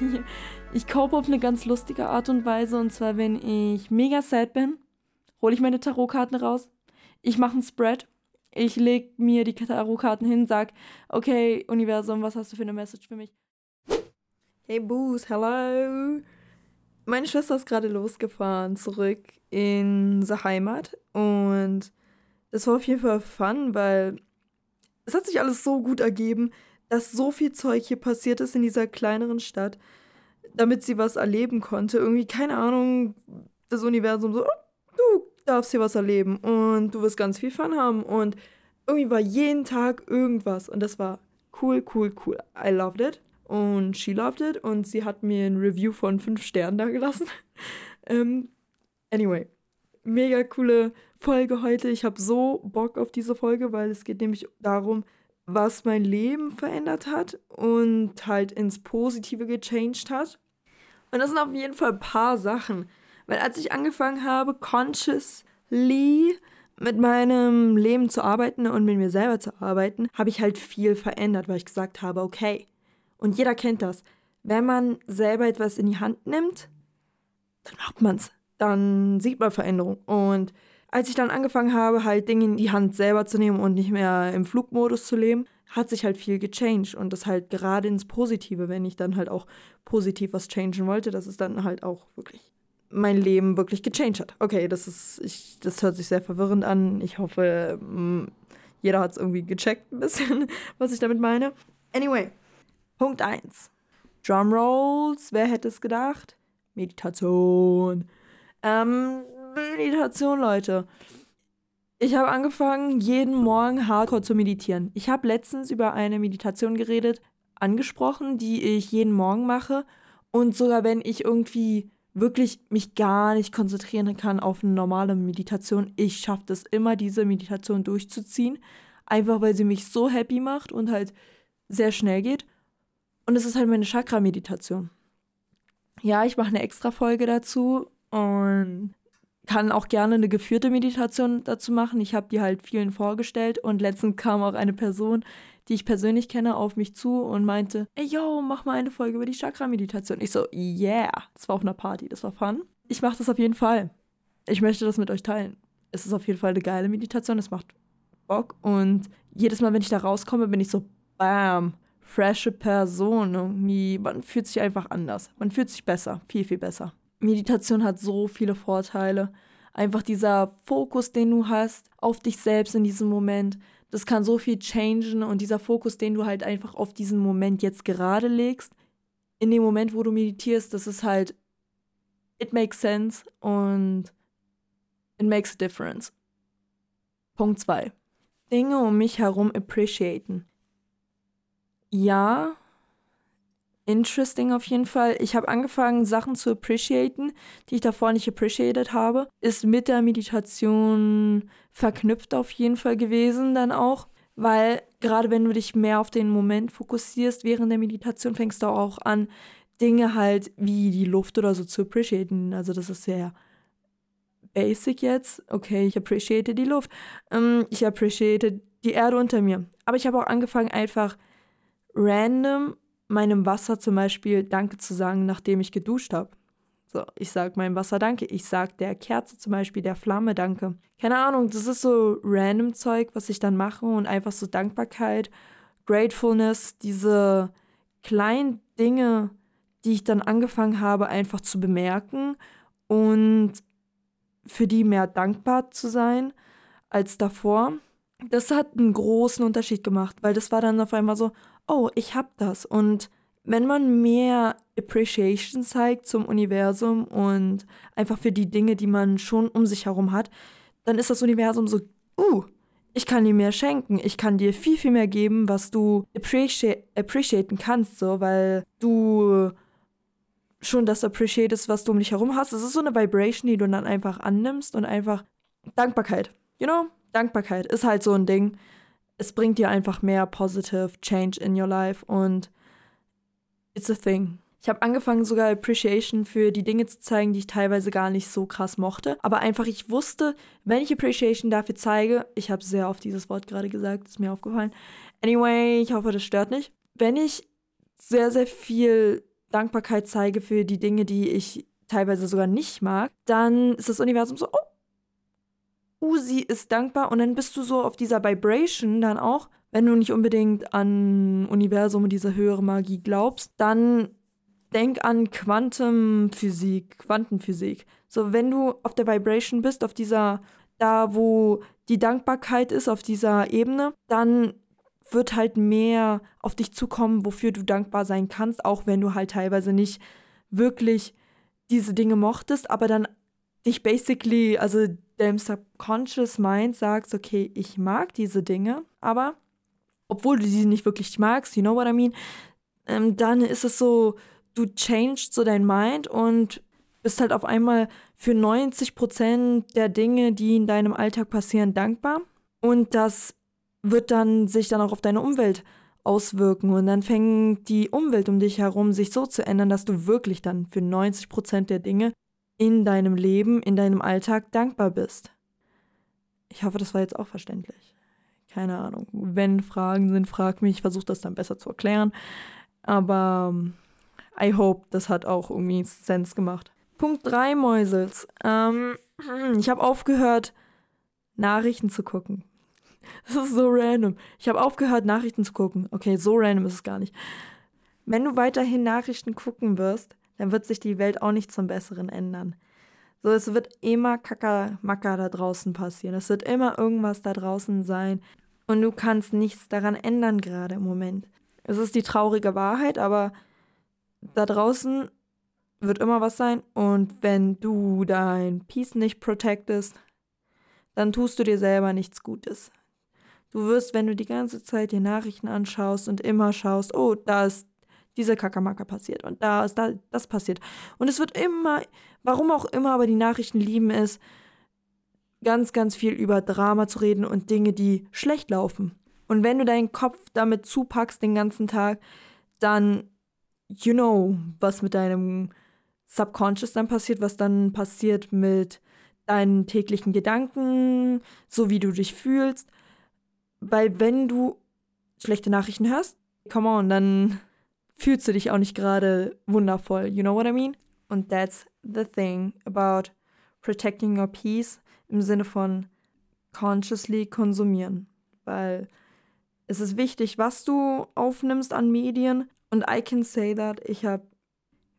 Ich cope auf eine ganz lustige Art und Weise. Und zwar, wenn ich mega sad bin, hole ich meine Tarotkarten raus. Ich mache einen Spread. Ich lege mir die Tarotkarten hin, sag, okay, Universum, was hast du für eine Message für mich? Hey Boos, hello. Meine Schwester ist gerade losgefahren, zurück in die Heimat. Und das war auf jeden Fall fun, weil es hat sich alles so gut ergeben, dass so viel Zeug hier passiert ist in dieser kleineren Stadt, damit sie was erleben konnte. Irgendwie, keine Ahnung, das Universum so, oh, du darfst hier was erleben und du wirst ganz viel Fun haben. Und irgendwie war jeden Tag irgendwas. Und das war cool, cool, cool. I loved it. Und she loved it. Und sie hat mir ein Review von fünf Sternen da gelassen. ähm, anyway, mega coole Folge heute. Ich habe so Bock auf diese Folge, weil es geht nämlich darum, was mein Leben verändert hat und halt ins Positive gechanged hat. Und das sind auf jeden Fall ein paar Sachen. Weil als ich angefangen habe, consciously mit meinem Leben zu arbeiten und mit mir selber zu arbeiten, habe ich halt viel verändert, weil ich gesagt habe, okay. Und jeder kennt das. Wenn man selber etwas in die Hand nimmt, dann macht man es. Dann sieht man Veränderung. Und als ich dann angefangen habe, halt Dinge in die Hand selber zu nehmen und nicht mehr im Flugmodus zu leben, hat sich halt viel gechanged und das halt gerade ins Positive, wenn ich dann halt auch positiv was changen wollte, dass es dann halt auch wirklich mein Leben wirklich gechanged hat. Okay, das ist, ich, das hört sich sehr verwirrend an. Ich hoffe, mm, jeder hat es irgendwie gecheckt ein bisschen, was ich damit meine. Anyway, Punkt 1. Drumrolls, wer hätte es gedacht? Meditation. Ähm, Meditation, Leute. Ich habe angefangen, jeden Morgen hardcore zu meditieren. Ich habe letztens über eine Meditation geredet, angesprochen, die ich jeden Morgen mache. Und sogar wenn ich irgendwie wirklich mich gar nicht konzentrieren kann auf eine normale Meditation, ich schaffe es immer, diese Meditation durchzuziehen. Einfach weil sie mich so happy macht und halt sehr schnell geht. Und es ist halt meine Chakra-Meditation. Ja, ich mache eine extra Folge dazu und kann auch gerne eine geführte Meditation dazu machen. Ich habe die halt vielen vorgestellt und letztens kam auch eine Person, die ich persönlich kenne, auf mich zu und meinte, ey yo, mach mal eine Folge über die Chakra-Meditation. Ich so, yeah, das war auf einer Party, das war fun. Ich mache das auf jeden Fall. Ich möchte das mit euch teilen. Es ist auf jeden Fall eine geile Meditation, es macht Bock und jedes Mal, wenn ich da rauskomme, bin ich so, bam, frische Person. Irgendwie, man fühlt sich einfach anders. Man fühlt sich besser, viel, viel besser. Meditation hat so viele Vorteile. Einfach dieser Fokus, den du hast auf dich selbst in diesem Moment, das kann so viel changen und dieser Fokus, den du halt einfach auf diesen Moment jetzt gerade legst, in dem Moment, wo du meditierst, das ist halt, it makes sense und it makes a difference. Punkt 2. Dinge um mich herum appreciaten. Ja, interesting auf jeden Fall. Ich habe angefangen, Sachen zu appreciaten, die ich davor nicht appreciated habe. Ist mit der Meditation verknüpft auf jeden Fall gewesen dann auch. Weil gerade wenn du dich mehr auf den Moment fokussierst während der Meditation, fängst du auch an, Dinge halt wie die Luft oder so zu appreciaten. Also das ist sehr basic jetzt. Okay, ich appreciate die Luft. Ähm, ich appreciate die Erde unter mir. Aber ich habe auch angefangen, einfach random meinem Wasser zum Beispiel Danke zu sagen, nachdem ich geduscht habe. So, ich sag meinem Wasser Danke. Ich sag der Kerze zum Beispiel, der Flamme Danke. Keine Ahnung, das ist so random Zeug, was ich dann mache und einfach so Dankbarkeit, Gratefulness, diese kleinen Dinge, die ich dann angefangen habe, einfach zu bemerken und für die mehr dankbar zu sein als davor. Das hat einen großen Unterschied gemacht, weil das war dann auf einmal so, oh, ich hab das. Und wenn man mehr Appreciation zeigt zum Universum und einfach für die Dinge, die man schon um sich herum hat, dann ist das Universum so, uh, ich kann dir mehr schenken, ich kann dir viel, viel mehr geben, was du appreci appreciaten kannst, so, weil du schon das appreciatest, was du um dich herum hast. Es ist so eine Vibration, die du dann einfach annimmst und einfach Dankbarkeit, you know? Dankbarkeit ist halt so ein Ding es bringt dir einfach mehr positive change in your life und it's a thing. Ich habe angefangen, sogar Appreciation für die Dinge zu zeigen, die ich teilweise gar nicht so krass mochte. Aber einfach, ich wusste, wenn ich Appreciation dafür zeige, ich habe sehr oft dieses Wort gerade gesagt, ist mir aufgefallen. Anyway, ich hoffe, das stört nicht. Wenn ich sehr, sehr viel Dankbarkeit zeige für die Dinge, die ich teilweise sogar nicht mag, dann ist das Universum so, oh, Usi ist dankbar und dann bist du so auf dieser Vibration dann auch, wenn du nicht unbedingt an Universum und diese höhere Magie glaubst, dann denk an Quantenphysik, Quantenphysik. So, wenn du auf der Vibration bist, auf dieser, da wo die Dankbarkeit ist, auf dieser Ebene, dann wird halt mehr auf dich zukommen, wofür du dankbar sein kannst, auch wenn du halt teilweise nicht wirklich diese Dinge mochtest, aber dann dich basically, also deinem Subconscious Mind sagst, okay, ich mag diese Dinge, aber obwohl du sie nicht wirklich magst, you know what I mean, ähm, dann ist es so, du changed so dein Mind und bist halt auf einmal für 90 Prozent der Dinge, die in deinem Alltag passieren, dankbar. Und das wird dann sich dann auch auf deine Umwelt auswirken. Und dann fängt die Umwelt um dich herum sich so zu ändern, dass du wirklich dann für 90 Prozent der Dinge in deinem Leben, in deinem Alltag dankbar bist. Ich hoffe, das war jetzt auch verständlich. Keine Ahnung. Wenn Fragen sind, frag mich. Ich versuche das dann besser zu erklären. Aber ähm, I hope, das hat auch irgendwie Sense gemacht. Punkt 3, Mäusels. Ähm, ich habe aufgehört, Nachrichten zu gucken. Das ist so random. Ich habe aufgehört, Nachrichten zu gucken. Okay, so random ist es gar nicht. Wenn du weiterhin Nachrichten gucken wirst, dann wird sich die Welt auch nicht zum Besseren ändern. So, es wird immer Kackermacker da draußen passieren. Es wird immer irgendwas da draußen sein. Und du kannst nichts daran ändern gerade im Moment. Es ist die traurige Wahrheit, aber da draußen wird immer was sein. Und wenn du dein Peace nicht protectest, dann tust du dir selber nichts Gutes. Du wirst, wenn du die ganze Zeit die Nachrichten anschaust und immer schaust, oh, da ist diese Kakamaka passiert und da ist da das passiert. Und es wird immer, warum auch immer, aber die Nachrichten lieben es, ganz, ganz viel über Drama zu reden und Dinge, die schlecht laufen. Und wenn du deinen Kopf damit zupackst den ganzen Tag, dann, you know, was mit deinem Subconscious dann passiert, was dann passiert mit deinen täglichen Gedanken, so wie du dich fühlst. Weil wenn du schlechte Nachrichten hörst, come on, dann fühlst du dich auch nicht gerade wundervoll. You know what I mean? Und that's the thing about protecting your peace im Sinne von consciously konsumieren. Weil es ist wichtig, was du aufnimmst an Medien. Und I can say that ich habe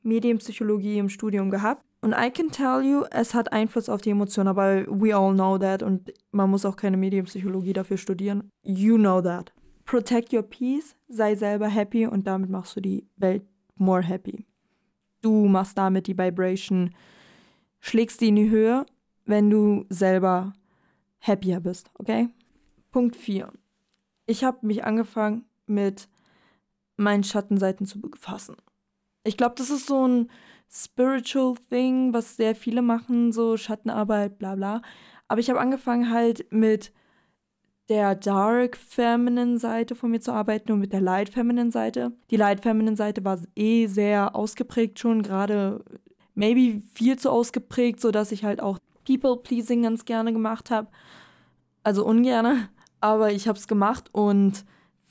Medienpsychologie im Studium gehabt. Und I can tell you, es hat Einfluss auf die Emotionen, aber we all know that und man muss auch keine Medienpsychologie dafür studieren. You know that. Protect your peace, sei selber happy und damit machst du die Welt more happy. Du machst damit die Vibration, schlägst die in die Höhe, wenn du selber happier bist, okay? Punkt 4. Ich habe mich angefangen mit meinen Schattenseiten zu befassen. Ich glaube, das ist so ein spiritual Thing, was sehr viele machen, so Schattenarbeit, bla bla. Aber ich habe angefangen halt mit der Dark Feminine Seite von mir zu arbeiten und mit der Light Feminine Seite. Die Light Feminine Seite war eh sehr ausgeprägt schon, gerade maybe viel zu ausgeprägt, sodass ich halt auch People Pleasing ganz gerne gemacht habe. Also ungerne, aber ich habe es gemacht und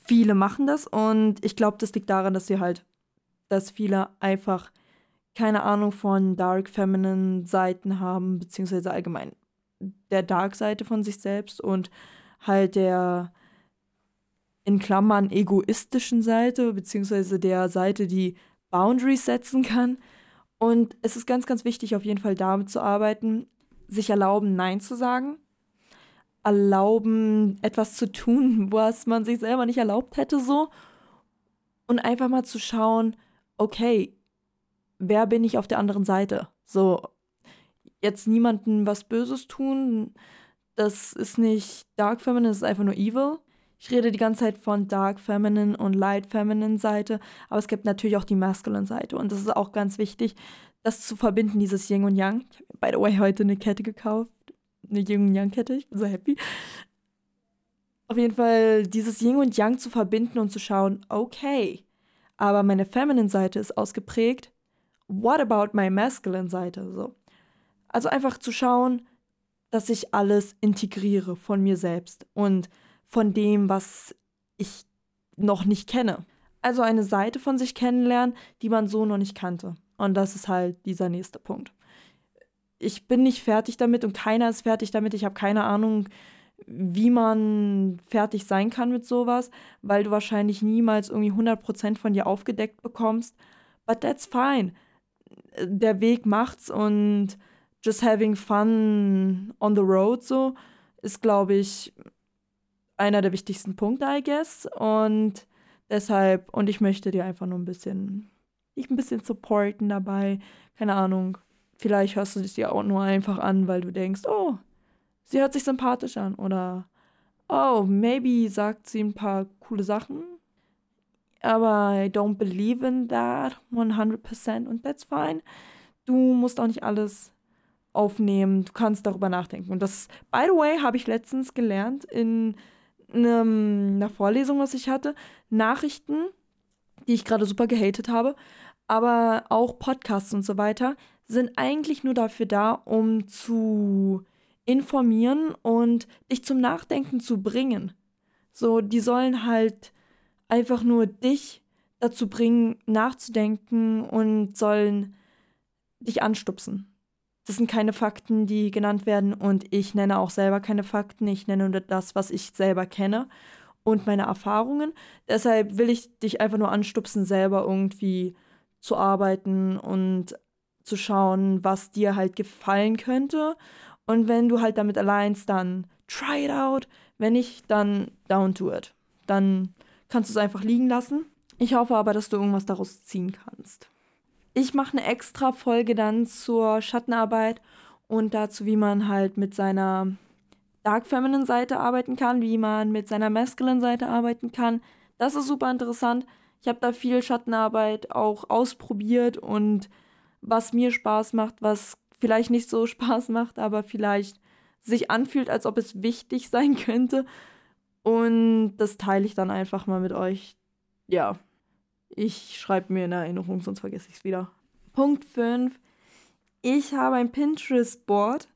viele machen das und ich glaube, das liegt daran, dass sie halt dass viele einfach keine Ahnung von Dark Feminine Seiten haben, beziehungsweise allgemein der Dark Seite von sich selbst und halt der in Klammern egoistischen Seite, beziehungsweise der Seite, die Boundaries setzen kann. Und es ist ganz, ganz wichtig, auf jeden Fall damit zu arbeiten, sich erlauben, Nein zu sagen, erlauben, etwas zu tun, was man sich selber nicht erlaubt hätte, so. Und einfach mal zu schauen, okay, wer bin ich auf der anderen Seite? So, jetzt niemandem was Böses tun, das ist nicht Dark Feminine, das ist einfach nur Evil. Ich rede die ganze Zeit von Dark Feminine und Light Feminine Seite, aber es gibt natürlich auch die Masculine Seite und das ist auch ganz wichtig, das zu verbinden, dieses Yin und Yang. Ich habe by the way heute eine Kette gekauft, eine Yin und Yang Kette, ich bin so happy. Auf jeden Fall dieses Yin und Yang zu verbinden und zu schauen, okay, aber meine feminine Seite ist ausgeprägt. What about my masculine Seite? So. Also einfach zu schauen, dass ich alles integriere von mir selbst und von dem, was ich noch nicht kenne. Also eine Seite von sich kennenlernen, die man so noch nicht kannte. Und das ist halt dieser nächste Punkt. Ich bin nicht fertig damit und keiner ist fertig damit. Ich habe keine Ahnung, wie man fertig sein kann mit sowas, weil du wahrscheinlich niemals irgendwie 100% von dir aufgedeckt bekommst. But that's fine. Der Weg macht's und just having fun on the road so ist, glaube ich, einer der wichtigsten Punkte, I guess. Und deshalb, und ich möchte dir einfach nur ein bisschen, dich ein bisschen supporten dabei. Keine Ahnung. Vielleicht hörst du dich dir auch nur einfach an, weil du denkst, oh, sie hört sich sympathisch an. Oder, oh, maybe sagt sie ein paar coole Sachen. Aber I don't believe in that 100% und that's fine. Du musst auch nicht alles aufnehmen. Du kannst darüber nachdenken. Und das, by the way, habe ich letztens gelernt in einem, einer Vorlesung, was ich hatte. Nachrichten, die ich gerade super gehatet habe, aber auch Podcasts und so weiter, sind eigentlich nur dafür da, um zu informieren und dich zum Nachdenken zu bringen. So, die sollen halt einfach nur dich dazu bringen, nachzudenken und sollen dich anstupsen. Das sind keine Fakten, die genannt werden und ich nenne auch selber keine Fakten. Ich nenne nur das, was ich selber kenne und meine Erfahrungen. Deshalb will ich dich einfach nur anstupsen, selber irgendwie zu arbeiten und zu schauen, was dir halt gefallen könnte. Und wenn du halt damit alleinst, dann try it out. Wenn nicht, dann down to it. Dann kannst du es einfach liegen lassen. Ich hoffe aber, dass du irgendwas daraus ziehen kannst. Ich mache eine extra Folge dann zur Schattenarbeit und dazu, wie man halt mit seiner Dark Feminine Seite arbeiten kann, wie man mit seiner Masculine Seite arbeiten kann. Das ist super interessant. Ich habe da viel Schattenarbeit auch ausprobiert und was mir Spaß macht, was vielleicht nicht so Spaß macht, aber vielleicht sich anfühlt, als ob es wichtig sein könnte. Und das teile ich dann einfach mal mit euch. Ja, ich schreibe mir in Erinnerung, sonst vergesse ich es wieder. Punkt 5. Ich habe ein Pinterest-Board.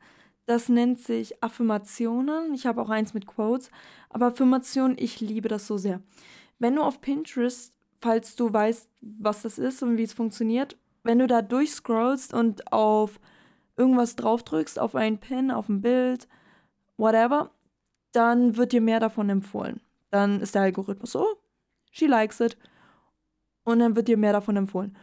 Das nennt sich Affirmationen. Ich habe auch eins mit Quotes. Aber Affirmationen, ich liebe das so sehr. Wenn du auf Pinterest, falls du weißt, was das ist und wie es funktioniert, wenn du da durchscrollst und auf irgendwas draufdrückst, auf einen Pin, auf ein Bild, whatever, dann wird dir mehr davon empfohlen. Dann ist der Algorithmus so, she likes it und dann wird dir mehr davon empfohlen.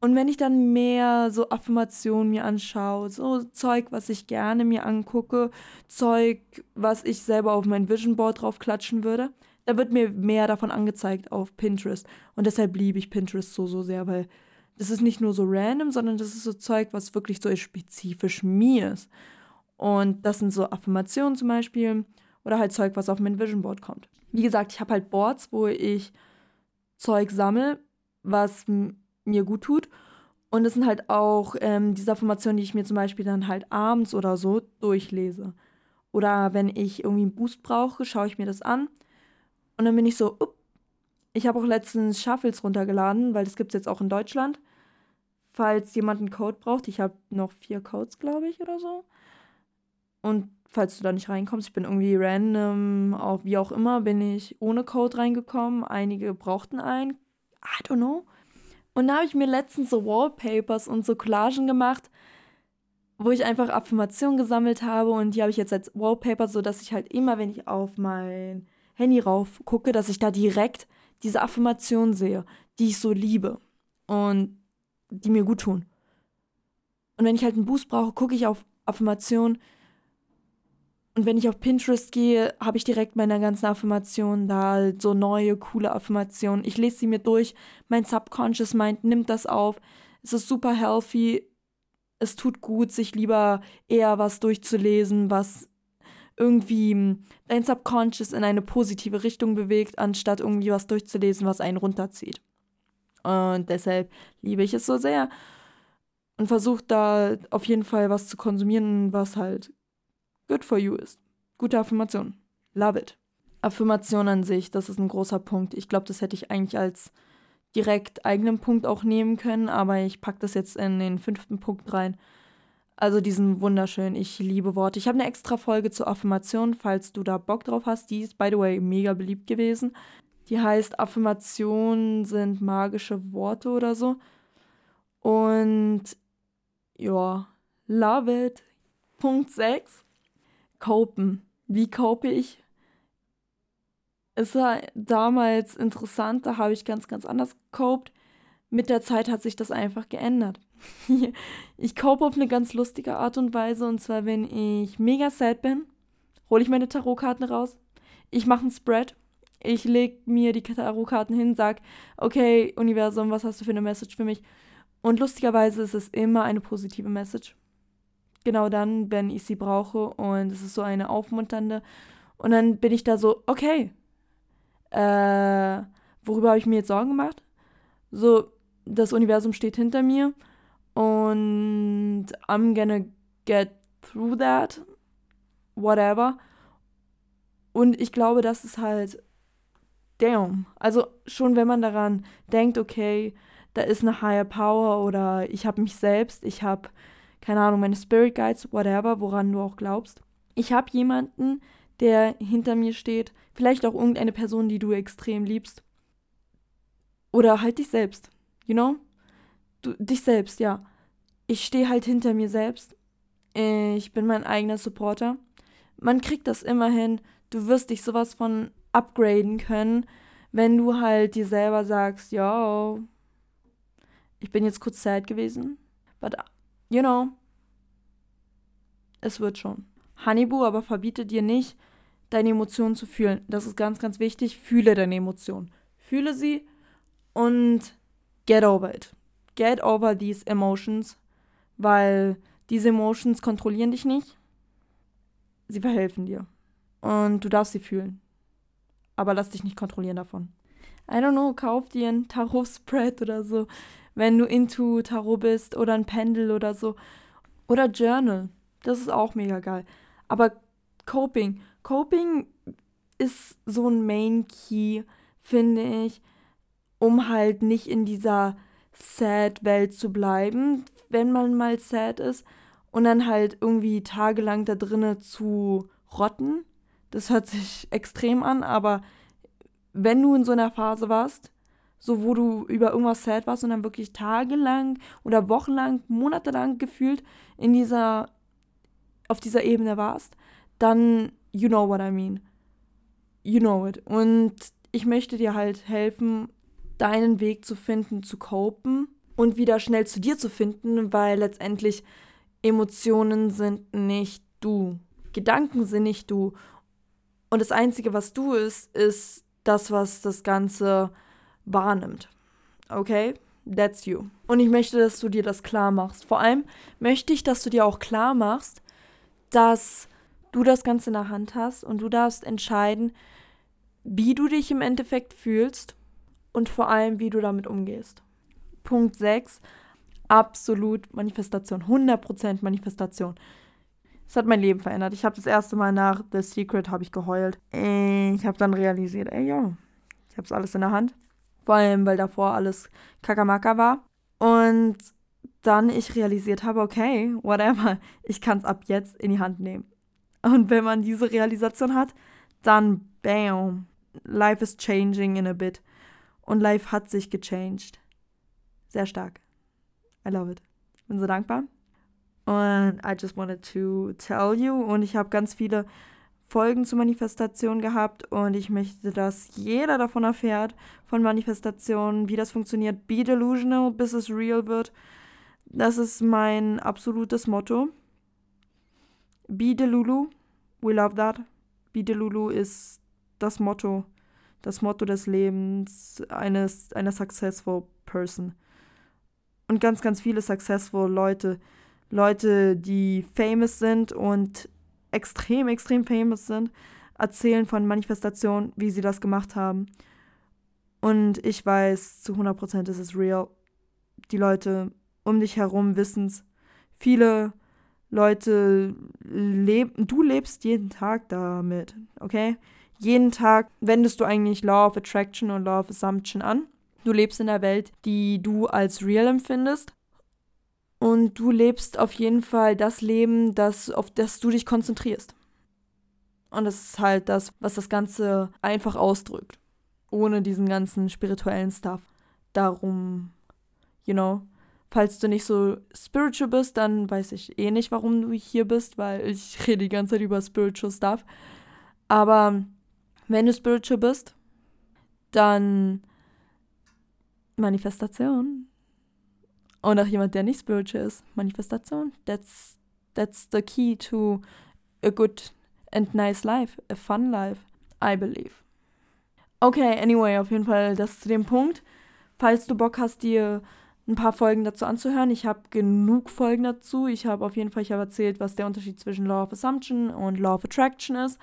Und wenn ich dann mehr so Affirmationen mir anschaue, so Zeug, was ich gerne mir angucke, Zeug, was ich selber auf mein Vision Board drauf klatschen würde, da wird mir mehr davon angezeigt auf Pinterest. Und deshalb liebe ich Pinterest so, so sehr, weil das ist nicht nur so random, sondern das ist so Zeug, was wirklich so spezifisch mir ist. Und das sind so Affirmationen zum Beispiel oder halt Zeug, was auf mein Vision Board kommt. Wie gesagt, ich habe halt Boards, wo ich Zeug sammle, was mir gut tut. Und es sind halt auch ähm, diese Affirmationen, die ich mir zum Beispiel dann halt abends oder so durchlese. Oder wenn ich irgendwie einen Boost brauche, schaue ich mir das an. Und dann bin ich so, up. ich habe auch letztens Shuffles runtergeladen, weil das gibt es jetzt auch in Deutschland. Falls jemand einen Code braucht, ich habe noch vier Codes, glaube ich, oder so. Und falls du da nicht reinkommst, ich bin irgendwie random, auch wie auch immer, bin ich ohne Code reingekommen. Einige brauchten einen, I don't know. Und da habe ich mir letztens so Wallpapers und so Collagen gemacht, wo ich einfach Affirmationen gesammelt habe und die habe ich jetzt als Wallpaper, so dass ich halt immer, wenn ich auf mein Handy rauf gucke, dass ich da direkt diese Affirmationen sehe, die ich so liebe und die mir gut tun. Und wenn ich halt einen Boost brauche, gucke ich auf Affirmationen, und wenn ich auf Pinterest gehe, habe ich direkt meine ganzen Affirmationen da, so neue, coole Affirmationen. Ich lese sie mir durch. Mein Subconscious Mind nimmt das auf. Es ist super healthy. Es tut gut, sich lieber eher was durchzulesen, was irgendwie hm, dein Subconscious in eine positive Richtung bewegt, anstatt irgendwie was durchzulesen, was einen runterzieht. Und deshalb liebe ich es so sehr und versuche da auf jeden Fall was zu konsumieren, was halt good for you ist. Gute Affirmation. Love it. Affirmation an sich, das ist ein großer Punkt. Ich glaube, das hätte ich eigentlich als direkt eigenen Punkt auch nehmen können, aber ich packe das jetzt in den fünften Punkt rein. Also diesen wunderschön, ich liebe Worte. Ich habe eine extra Folge zur Affirmation, falls du da Bock drauf hast. Die ist, by the way, mega beliebt gewesen. Die heißt Affirmationen sind magische Worte oder so. Und ja, love it. Punkt 6. Copen. Wie cope ich? Es war damals interessant, da habe ich ganz, ganz anders gecoped. Mit der Zeit hat sich das einfach geändert. ich cope auf eine ganz lustige Art und Weise. Und zwar, wenn ich mega sad bin, hole ich meine Tarotkarten raus. Ich mache einen Spread. Ich lege mir die Tarotkarten hin, sage, okay, Universum, was hast du für eine Message für mich? Und lustigerweise ist es immer eine positive Message. Genau dann, wenn ich sie brauche. Und es ist so eine aufmunternde. Und dann bin ich da so, okay, äh, worüber habe ich mir jetzt Sorgen gemacht? So, das Universum steht hinter mir und I'm gonna get through that, whatever. Und ich glaube, das ist halt, damn. Also schon wenn man daran denkt, okay, da ist eine higher power oder ich habe mich selbst, ich habe, keine Ahnung, meine Spirit Guides, whatever, woran du auch glaubst. Ich habe jemanden, der hinter mir steht, vielleicht auch irgendeine Person, die du extrem liebst. Oder halt dich selbst, you know? Du, dich selbst, ja. Ich stehe halt hinter mir selbst. Ich bin mein eigener Supporter. Man kriegt das immerhin. Du wirst dich sowas von upgraden können, wenn du halt dir selber sagst, ja, ich bin jetzt kurz sad gewesen, but you know, es wird schon. Hannibal aber verbietet dir nicht, deine Emotionen zu fühlen. Das ist ganz, ganz wichtig. Fühle deine Emotionen. Fühle sie und get over it. Get over these emotions, weil diese Emotions kontrollieren dich nicht. Sie verhelfen dir. Und du darfst sie fühlen. Aber lass dich nicht kontrollieren davon. I don't know, kauf dir ein Tarot-Spread oder so, wenn du into Tarot bist oder ein Pendel oder so. Oder Journal. Das ist auch mega geil. Aber Coping. Coping ist so ein Main Key, finde ich, um halt nicht in dieser Sad-Welt zu bleiben, wenn man mal sad ist und dann halt irgendwie tagelang da drinnen zu rotten. Das hört sich extrem an, aber wenn du in so einer Phase warst, so wo du über irgendwas sad warst und dann wirklich tagelang oder wochenlang, monatelang gefühlt in dieser auf dieser Ebene warst, dann you know what I mean. You know it. Und ich möchte dir halt helfen, deinen Weg zu finden, zu copen und wieder schnell zu dir zu finden, weil letztendlich Emotionen sind nicht du. Gedanken sind nicht du. Und das Einzige, was du ist, ist das, was das Ganze wahrnimmt. Okay? That's you. Und ich möchte, dass du dir das klar machst. Vor allem möchte ich, dass du dir auch klar machst, dass du das Ganze in der Hand hast und du darfst entscheiden, wie du dich im Endeffekt fühlst und vor allem, wie du damit umgehst. Punkt 6, absolut Manifestation, 100% Manifestation. Es hat mein Leben verändert. Ich habe das erste Mal nach The Secret habe ich geheult. Ich habe dann realisiert, ey, ja, ich habe es alles in der Hand. Vor allem, weil davor alles Kakamaka war. Und dann ich realisiert habe, okay, whatever, ich kann es ab jetzt in die Hand nehmen. Und wenn man diese Realisation hat, dann bam, life is changing in a bit. Und life hat sich gechanged. Sehr stark. I love it. Bin so dankbar. Und I just wanted to tell you. Und ich habe ganz viele Folgen zu Manifestation gehabt und ich möchte, dass jeder davon erfährt, von Manifestationen, wie das funktioniert. Be delusional, bis es real wird. Das ist mein absolutes Motto. Be Delulu, we love that. Be Delulu ist das Motto, das Motto des Lebens eines einer successful person. Und ganz, ganz viele successful Leute, Leute, die famous sind und extrem, extrem famous sind, erzählen von Manifestationen, wie sie das gemacht haben. Und ich weiß, zu 100% ist es real. Die Leute um dich herum wissen es. Viele Leute leben, du lebst jeden Tag damit, okay? Jeden Tag wendest du eigentlich Law of Attraction und Law of Assumption an. Du lebst in der Welt, die du als real empfindest. Und du lebst auf jeden Fall das Leben, das, auf das du dich konzentrierst. Und das ist halt das, was das Ganze einfach ausdrückt. ohne diesen ganzen spirituellen Stuff. Darum, you know, falls du nicht so spiritual bist, dann weiß ich eh nicht, warum du hier bist, weil ich rede die ganze Zeit über spiritual Stuff. Aber wenn du spiritual bist, dann Manifestation. Und auch jemand, der nicht spiritual ist, Manifestation. That's, that's the key to a good and nice life, a fun life, I believe. Okay, anyway, auf jeden Fall das zu dem Punkt. Falls du Bock hast, dir ein paar Folgen dazu anzuhören, ich habe genug Folgen dazu. Ich habe auf jeden Fall, ich habe erzählt, was der Unterschied zwischen Law of Assumption und Law of Attraction ist.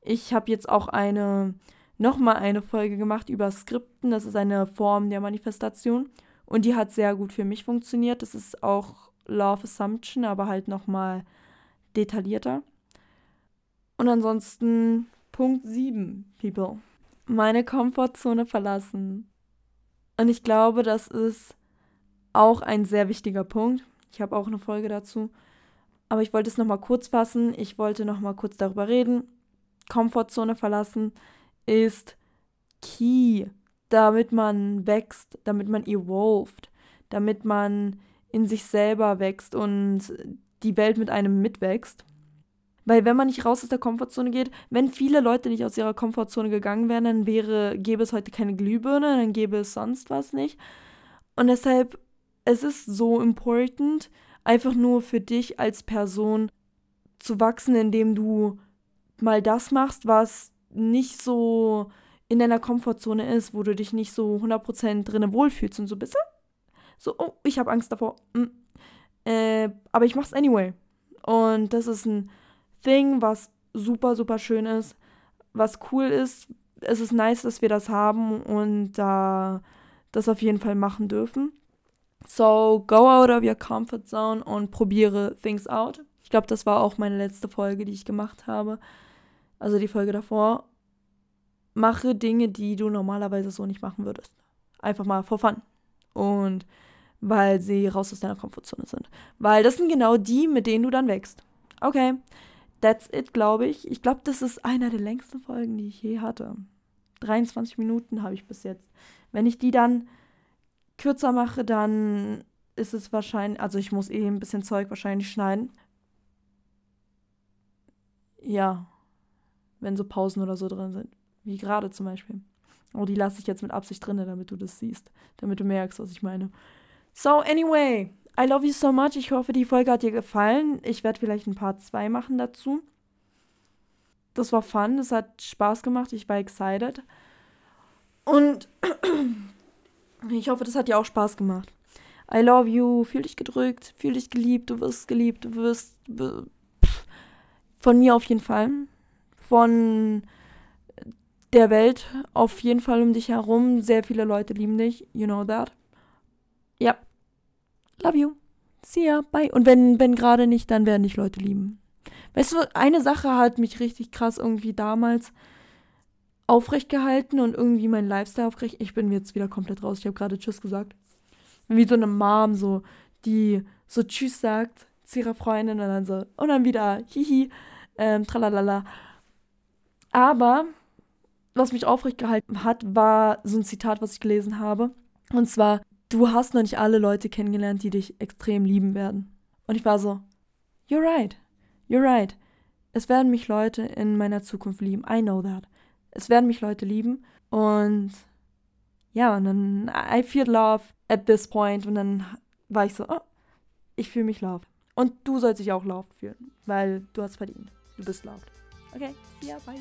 Ich habe jetzt auch eine, nochmal eine Folge gemacht über Skripten. Das ist eine Form der Manifestation. Und die hat sehr gut für mich funktioniert. Das ist auch of Assumption, aber halt nochmal detaillierter. Und ansonsten Punkt 7, People. Meine Komfortzone verlassen. Und ich glaube, das ist auch ein sehr wichtiger Punkt. Ich habe auch eine Folge dazu. Aber ich wollte es nochmal kurz fassen. Ich wollte nochmal kurz darüber reden. Komfortzone verlassen ist key, damit man wächst, damit man evolved, damit man in sich selber wächst und die Welt mit einem mitwächst. Weil wenn man nicht raus aus der Komfortzone geht, wenn viele Leute nicht aus ihrer Komfortzone gegangen wären, dann wäre, gäbe es heute keine Glühbirne, dann gäbe es sonst was nicht. Und deshalb, es ist so important, einfach nur für dich als Person zu wachsen, indem du mal das machst, was nicht so in deiner Komfortzone ist, wo du dich nicht so 100% drinnen wohlfühlst und so bist. So, oh, ich habe Angst davor. Hm. Äh, aber ich mach's anyway. Und das ist ein Thing, was super, super schön ist, was cool ist. Es ist nice, dass wir das haben und äh, das auf jeden Fall machen dürfen. So, go out of your comfort zone und probiere things out. Ich glaube, das war auch meine letzte Folge, die ich gemacht habe also die Folge davor, mache Dinge, die du normalerweise so nicht machen würdest. Einfach mal for fun. Und weil sie raus aus deiner Komfortzone sind. Weil das sind genau die, mit denen du dann wächst. Okay, that's it, glaube ich. Ich glaube, das ist einer der längsten Folgen, die ich je hatte. 23 Minuten habe ich bis jetzt. Wenn ich die dann kürzer mache, dann ist es wahrscheinlich, also ich muss eh ein bisschen Zeug wahrscheinlich schneiden. Ja, wenn so Pausen oder so drin sind. Wie gerade zum Beispiel. Oh, die lasse ich jetzt mit Absicht drin, damit du das siehst. Damit du merkst, was ich meine. So, anyway. I love you so much. Ich hoffe, die Folge hat dir gefallen. Ich werde vielleicht ein Part 2 machen dazu. Das war fun. Das hat Spaß gemacht. Ich war excited. Und ich hoffe, das hat dir auch Spaß gemacht. I love you. Fühl dich gedrückt. Fühl dich geliebt. Du wirst geliebt. Du wirst. Von mir auf jeden Fall von der Welt auf jeden Fall um dich herum. Sehr viele Leute lieben dich. You know that. Ja. Love you. See ya. Bye. Und wenn, wenn gerade nicht, dann werden dich Leute lieben. Weißt du, eine Sache hat mich richtig krass irgendwie damals aufrecht gehalten und irgendwie mein Lifestyle aufrecht. Ich bin jetzt wieder komplett raus. Ich habe gerade Tschüss gesagt. Wie so eine Mom, so, die so Tschüss sagt zu ihrer Freundin und dann so, und dann wieder Hihi, ähm, tralalala. Aber was mich aufrecht gehalten hat, war so ein Zitat, was ich gelesen habe. Und zwar, du hast noch nicht alle Leute kennengelernt, die dich extrem lieben werden. Und ich war so, you're right, you're right. Es werden mich Leute in meiner Zukunft lieben. I know that. Es werden mich Leute lieben. Und ja, und dann, I feel love at this point. Und dann war ich so, oh, ich fühle mich loved. Und du sollst dich auch loved fühlen, weil du hast verdient. Du bist loved. Okay, see ya, bye.